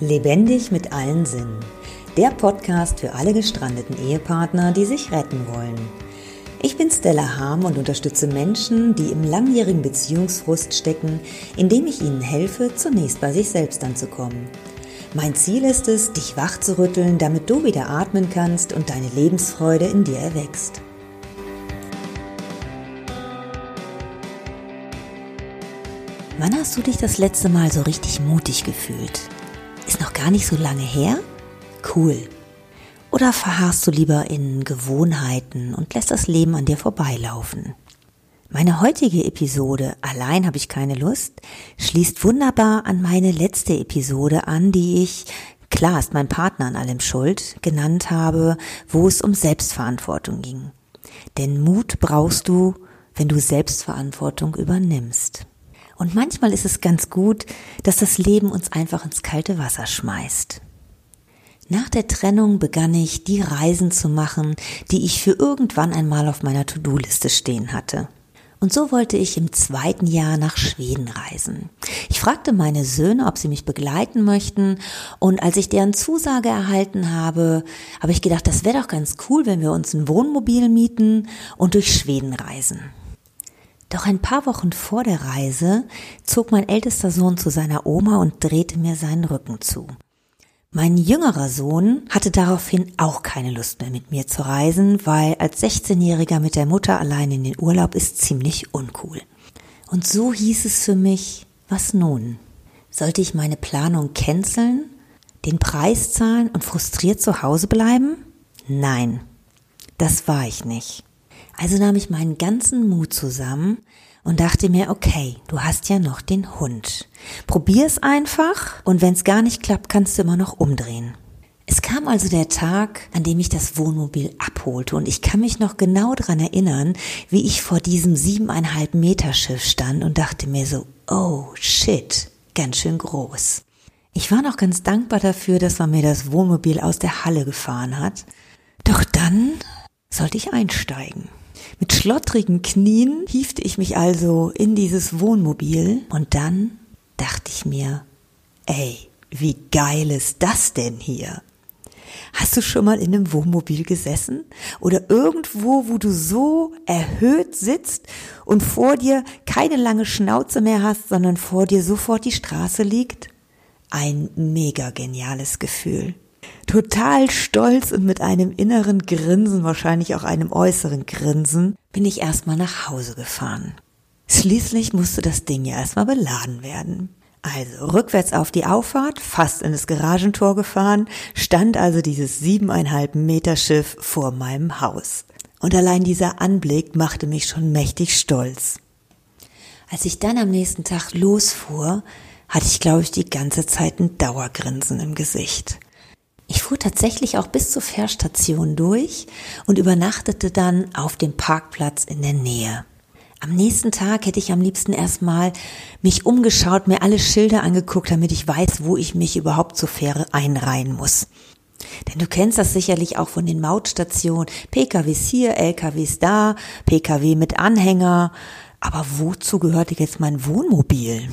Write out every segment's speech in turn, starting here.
Lebendig mit allen Sinnen. Der Podcast für alle gestrandeten Ehepartner, die sich retten wollen. Ich bin Stella Harm und unterstütze Menschen, die im langjährigen Beziehungsfrust stecken, indem ich ihnen helfe, zunächst bei sich selbst anzukommen. Mein Ziel ist es, dich wach zu rütteln, damit du wieder atmen kannst und deine Lebensfreude in dir erwächst. Wann hast du dich das letzte Mal so richtig mutig gefühlt? Ist noch gar nicht so lange her? Cool. Oder verharrst du lieber in Gewohnheiten und lässt das Leben an dir vorbeilaufen? Meine heutige Episode Allein habe ich keine Lust schließt wunderbar an meine letzte Episode an, die ich Klar ist mein Partner an allem schuld, genannt habe, wo es um Selbstverantwortung ging. Denn Mut brauchst du, wenn du Selbstverantwortung übernimmst. Und manchmal ist es ganz gut, dass das Leben uns einfach ins kalte Wasser schmeißt. Nach der Trennung begann ich, die Reisen zu machen, die ich für irgendwann einmal auf meiner To-Do-Liste stehen hatte. Und so wollte ich im zweiten Jahr nach Schweden reisen. Ich fragte meine Söhne, ob sie mich begleiten möchten, und als ich deren Zusage erhalten habe, habe ich gedacht, das wäre doch ganz cool, wenn wir uns ein Wohnmobil mieten und durch Schweden reisen. Doch ein paar Wochen vor der Reise zog mein ältester Sohn zu seiner Oma und drehte mir seinen Rücken zu. Mein jüngerer Sohn hatte daraufhin auch keine Lust mehr mit mir zu reisen, weil als 16-Jähriger mit der Mutter allein in den Urlaub ist ziemlich uncool. Und so hieß es für mich, was nun? Sollte ich meine Planung canceln, den Preis zahlen und frustriert zu Hause bleiben? Nein, das war ich nicht. Also nahm ich meinen ganzen Mut zusammen und dachte mir, okay, du hast ja noch den Hund. Probier es einfach und wenn es gar nicht klappt, kannst du immer noch umdrehen. Es kam also der Tag, an dem ich das Wohnmobil abholte und ich kann mich noch genau dran erinnern, wie ich vor diesem siebeneinhalb Meter Schiff stand und dachte mir so, oh shit, ganz schön groß. Ich war noch ganz dankbar dafür, dass man mir das Wohnmobil aus der Halle gefahren hat. Doch dann sollte ich einsteigen. Mit schlottrigen Knien hiefte ich mich also in dieses Wohnmobil und dann dachte ich mir, ey, wie geil ist das denn hier? Hast du schon mal in einem Wohnmobil gesessen? Oder irgendwo, wo du so erhöht sitzt und vor dir keine lange Schnauze mehr hast, sondern vor dir sofort die Straße liegt? Ein mega geniales Gefühl. Total stolz und mit einem inneren Grinsen, wahrscheinlich auch einem äußeren Grinsen, bin ich erstmal nach Hause gefahren. Schließlich musste das Ding ja erstmal beladen werden. Also rückwärts auf die Auffahrt, fast in das Garagentor gefahren, stand also dieses siebeneinhalb Meter Schiff vor meinem Haus. Und allein dieser Anblick machte mich schon mächtig stolz. Als ich dann am nächsten Tag losfuhr, hatte ich, glaube ich, die ganze Zeit ein Dauergrinsen im Gesicht. Fuhr tatsächlich auch bis zur Fährstation durch und übernachtete dann auf dem Parkplatz in der Nähe. Am nächsten Tag hätte ich am liebsten erstmal mich umgeschaut, mir alle Schilder angeguckt, damit ich weiß, wo ich mich überhaupt zur Fähre einreihen muss. Denn du kennst das sicherlich auch von den Mautstationen. PKWs hier, LKWs da, PKW mit Anhänger. Aber wozu gehörte jetzt mein Wohnmobil?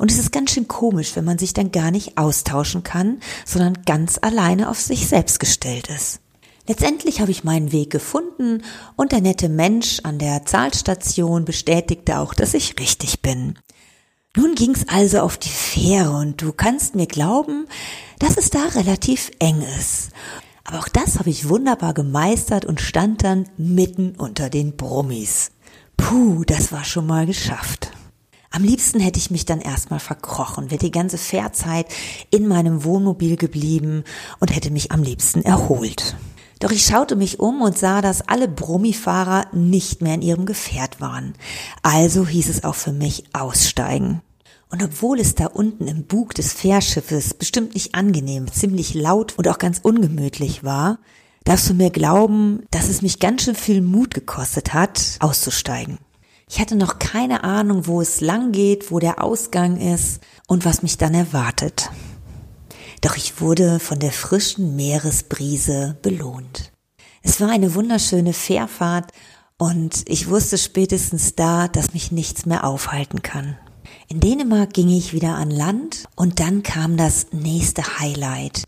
Und es ist ganz schön komisch, wenn man sich dann gar nicht austauschen kann, sondern ganz alleine auf sich selbst gestellt ist. Letztendlich habe ich meinen Weg gefunden und der nette Mensch an der Zahlstation bestätigte auch, dass ich richtig bin. Nun ging's also auf die Fähre und du kannst mir glauben, dass es da relativ eng ist. Aber auch das habe ich wunderbar gemeistert und stand dann mitten unter den Brummis. Puh, das war schon mal geschafft. Am liebsten hätte ich mich dann erstmal verkrochen, wäre die ganze Fährzeit in meinem Wohnmobil geblieben und hätte mich am liebsten erholt. Doch ich schaute mich um und sah, dass alle Brummifahrer nicht mehr in ihrem Gefährt waren. Also hieß es auch für mich aussteigen. Und obwohl es da unten im Bug des Fährschiffes bestimmt nicht angenehm, ziemlich laut und auch ganz ungemütlich war, darfst du mir glauben, dass es mich ganz schön viel Mut gekostet hat, auszusteigen. Ich hatte noch keine Ahnung, wo es lang geht, wo der Ausgang ist und was mich dann erwartet. Doch ich wurde von der frischen Meeresbrise belohnt. Es war eine wunderschöne Fährfahrt und ich wusste spätestens da, dass mich nichts mehr aufhalten kann. In Dänemark ging ich wieder an Land und dann kam das nächste Highlight.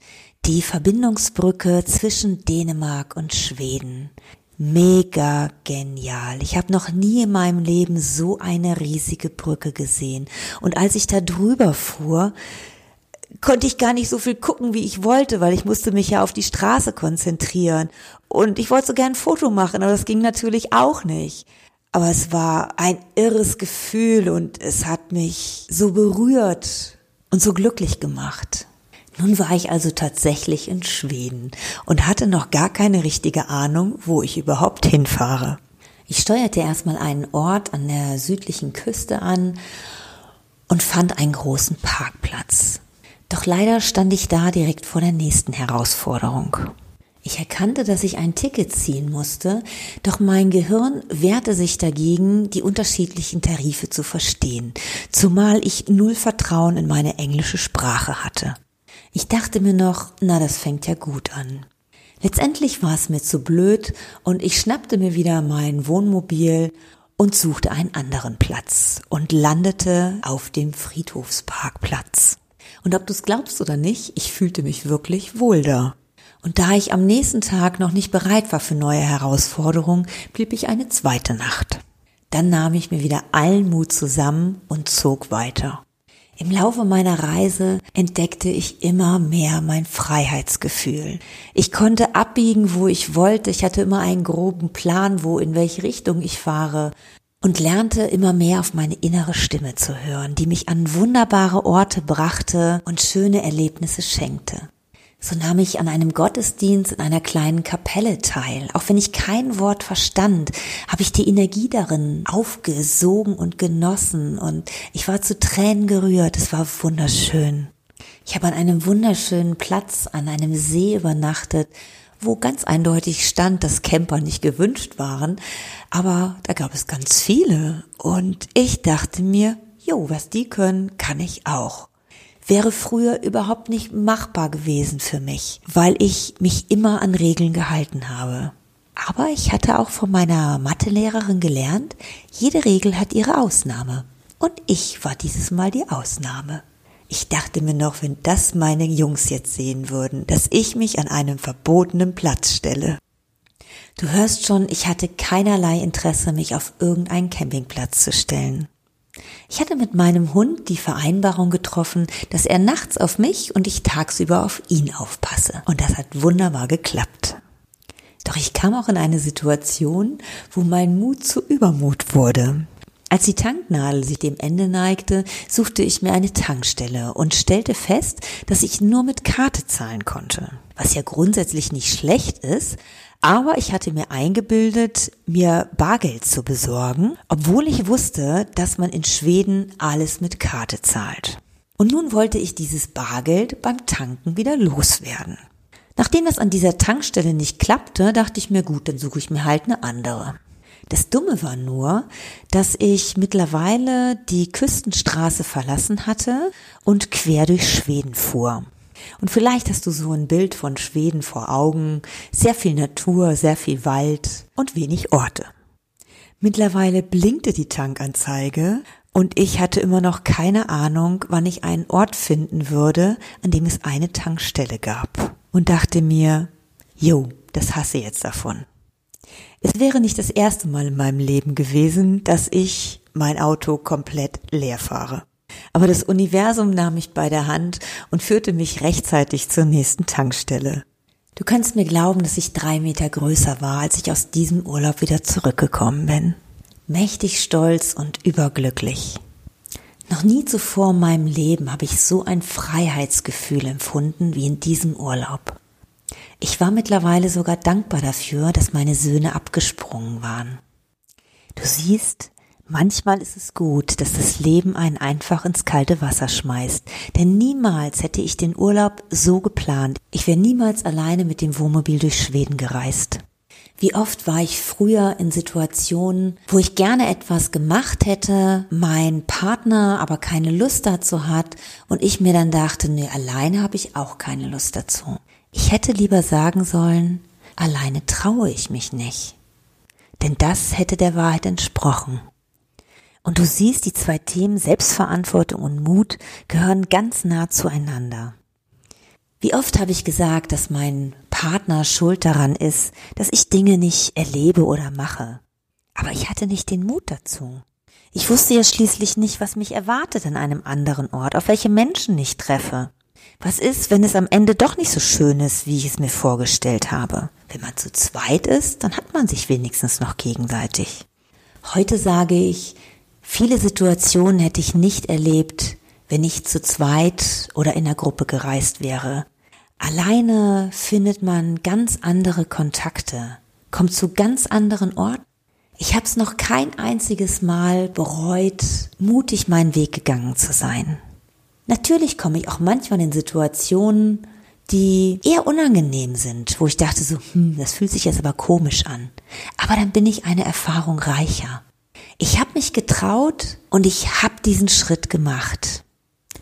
Die Verbindungsbrücke zwischen Dänemark und Schweden. Mega genial. Ich habe noch nie in meinem Leben so eine riesige Brücke gesehen. Und als ich da drüber fuhr, konnte ich gar nicht so viel gucken, wie ich wollte, weil ich musste mich ja auf die Straße konzentrieren. Und ich wollte so gern ein Foto machen, aber das ging natürlich auch nicht. Aber es war ein irres Gefühl und es hat mich so berührt und so glücklich gemacht. Nun war ich also tatsächlich in Schweden und hatte noch gar keine richtige Ahnung, wo ich überhaupt hinfahre. Ich steuerte erstmal einen Ort an der südlichen Küste an und fand einen großen Parkplatz. Doch leider stand ich da direkt vor der nächsten Herausforderung. Ich erkannte, dass ich ein Ticket ziehen musste, doch mein Gehirn wehrte sich dagegen, die unterschiedlichen Tarife zu verstehen, zumal ich null Vertrauen in meine englische Sprache hatte. Ich dachte mir noch, na, das fängt ja gut an. Letztendlich war es mir zu blöd und ich schnappte mir wieder mein Wohnmobil und suchte einen anderen Platz und landete auf dem Friedhofsparkplatz. Und ob du es glaubst oder nicht, ich fühlte mich wirklich wohl da. Und da ich am nächsten Tag noch nicht bereit war für neue Herausforderungen, blieb ich eine zweite Nacht. Dann nahm ich mir wieder allen Mut zusammen und zog weiter. Im Laufe meiner Reise entdeckte ich immer mehr mein Freiheitsgefühl. Ich konnte abbiegen, wo ich wollte. Ich hatte immer einen groben Plan, wo in welche Richtung ich fahre und lernte immer mehr auf meine innere Stimme zu hören, die mich an wunderbare Orte brachte und schöne Erlebnisse schenkte. So nahm ich an einem Gottesdienst in einer kleinen Kapelle teil. Auch wenn ich kein Wort verstand, habe ich die Energie darin aufgesogen und genossen und ich war zu Tränen gerührt. Es war wunderschön. Ich habe an einem wunderschönen Platz an einem See übernachtet wo ganz eindeutig stand, dass Camper nicht gewünscht waren, aber da gab es ganz viele und ich dachte mir, jo, was die können, kann ich auch. Wäre früher überhaupt nicht machbar gewesen für mich, weil ich mich immer an Regeln gehalten habe. Aber ich hatte auch von meiner Mathelehrerin gelernt, jede Regel hat ihre Ausnahme. Und ich war dieses Mal die Ausnahme. Ich dachte mir noch, wenn das meine Jungs jetzt sehen würden, dass ich mich an einem verbotenen Platz stelle. Du hörst schon, ich hatte keinerlei Interesse, mich auf irgendeinen Campingplatz zu stellen. Ich hatte mit meinem Hund die Vereinbarung getroffen, dass er nachts auf mich und ich tagsüber auf ihn aufpasse. Und das hat wunderbar geklappt. Doch ich kam auch in eine Situation, wo mein Mut zu Übermut wurde. Als die Tanknadel sich dem Ende neigte, suchte ich mir eine Tankstelle und stellte fest, dass ich nur mit Karte zahlen konnte. Was ja grundsätzlich nicht schlecht ist, aber ich hatte mir eingebildet, mir Bargeld zu besorgen, obwohl ich wusste, dass man in Schweden alles mit Karte zahlt. Und nun wollte ich dieses Bargeld beim Tanken wieder loswerden. Nachdem das an dieser Tankstelle nicht klappte, dachte ich mir, gut, dann suche ich mir halt eine andere. Das Dumme war nur, dass ich mittlerweile die Küstenstraße verlassen hatte und quer durch Schweden fuhr. Und vielleicht hast du so ein Bild von Schweden vor Augen, sehr viel Natur, sehr viel Wald und wenig Orte. Mittlerweile blinkte die Tankanzeige und ich hatte immer noch keine Ahnung, wann ich einen Ort finden würde, an dem es eine Tankstelle gab. Und dachte mir, jo, das hasse jetzt davon. Es wäre nicht das erste Mal in meinem Leben gewesen, dass ich mein Auto komplett leer fahre. Aber das Universum nahm mich bei der Hand und führte mich rechtzeitig zur nächsten Tankstelle. Du kannst mir glauben, dass ich drei Meter größer war, als ich aus diesem Urlaub wieder zurückgekommen bin. Mächtig stolz und überglücklich. Noch nie zuvor in meinem Leben habe ich so ein Freiheitsgefühl empfunden wie in diesem Urlaub. Ich war mittlerweile sogar dankbar dafür, dass meine Söhne abgesprungen waren. Du siehst, manchmal ist es gut, dass das Leben einen einfach ins kalte Wasser schmeißt, denn niemals hätte ich den Urlaub so geplant. Ich wäre niemals alleine mit dem Wohnmobil durch Schweden gereist. Wie oft war ich früher in Situationen, wo ich gerne etwas gemacht hätte, mein Partner aber keine Lust dazu hat und ich mir dann dachte, nee, alleine habe ich auch keine Lust dazu. Ich hätte lieber sagen sollen, alleine traue ich mich nicht. Denn das hätte der Wahrheit entsprochen. Und du siehst, die zwei Themen Selbstverantwortung und Mut gehören ganz nah zueinander. Wie oft habe ich gesagt, dass mein Partner schuld daran ist, dass ich Dinge nicht erlebe oder mache. Aber ich hatte nicht den Mut dazu. Ich wusste ja schließlich nicht, was mich erwartet an einem anderen Ort, auf welche Menschen ich treffe. Was ist, wenn es am Ende doch nicht so schön ist, wie ich es mir vorgestellt habe? Wenn man zu zweit ist, dann hat man sich wenigstens noch gegenseitig. Heute sage ich, viele Situationen hätte ich nicht erlebt, wenn ich zu zweit oder in der Gruppe gereist wäre. Alleine findet man ganz andere Kontakte, kommt zu ganz anderen Orten. Ich habe es noch kein einziges Mal bereut, mutig meinen Weg gegangen zu sein. Natürlich komme ich auch manchmal in Situationen, die eher unangenehm sind, wo ich dachte so, hm, das fühlt sich jetzt aber komisch an. Aber dann bin ich eine Erfahrung reicher. Ich habe mich getraut und ich habe diesen Schritt gemacht.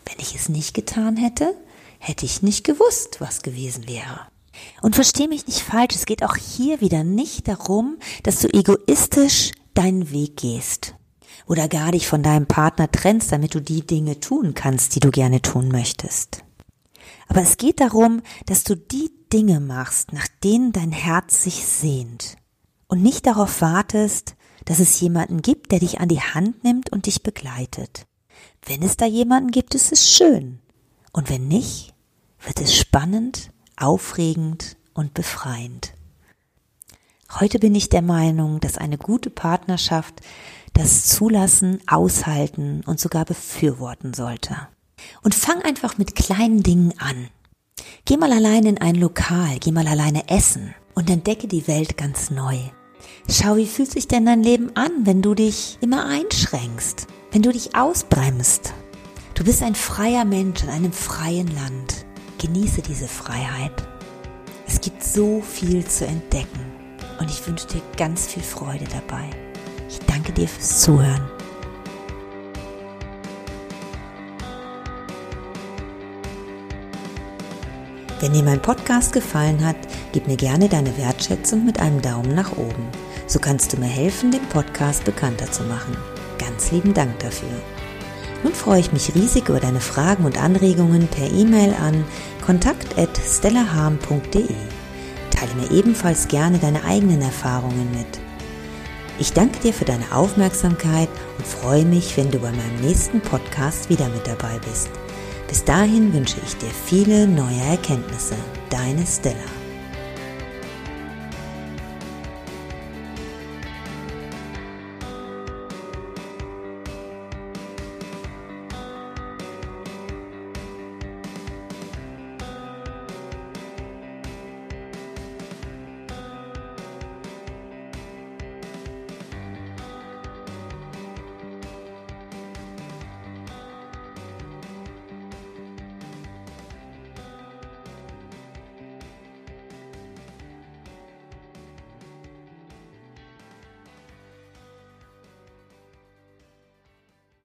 Wenn ich es nicht getan hätte, hätte ich nicht gewusst, was gewesen wäre. Und versteh mich nicht falsch, es geht auch hier wieder nicht darum, dass du egoistisch deinen Weg gehst oder gar dich von deinem Partner trennst, damit du die Dinge tun kannst, die du gerne tun möchtest. Aber es geht darum, dass du die Dinge machst, nach denen dein Herz sich sehnt und nicht darauf wartest, dass es jemanden gibt, der dich an die Hand nimmt und dich begleitet. Wenn es da jemanden gibt, ist es schön. Und wenn nicht, wird es spannend, aufregend und befreiend. Heute bin ich der Meinung, dass eine gute Partnerschaft das Zulassen, Aushalten und sogar befürworten sollte. Und fang einfach mit kleinen Dingen an. Geh mal alleine in ein Lokal, geh mal alleine essen und entdecke die Welt ganz neu. Schau, wie fühlt sich denn dein Leben an, wenn du dich immer einschränkst, wenn du dich ausbremst. Du bist ein freier Mensch in einem freien Land. Genieße diese Freiheit. Es gibt so viel zu entdecken und ich wünsche dir ganz viel Freude dabei. Ich danke dir fürs Zuhören. Wenn dir mein Podcast gefallen hat, gib mir gerne deine Wertschätzung mit einem Daumen nach oben. So kannst du mir helfen, den Podcast bekannter zu machen. Ganz lieben Dank dafür. Nun freue ich mich riesig über deine Fragen und Anregungen per E-Mail an kontakt.stellaharm.de. Teile mir ebenfalls gerne deine eigenen Erfahrungen mit. Ich danke dir für deine Aufmerksamkeit und freue mich, wenn du bei meinem nächsten Podcast wieder mit dabei bist. Bis dahin wünsche ich dir viele neue Erkenntnisse. Deine Stella.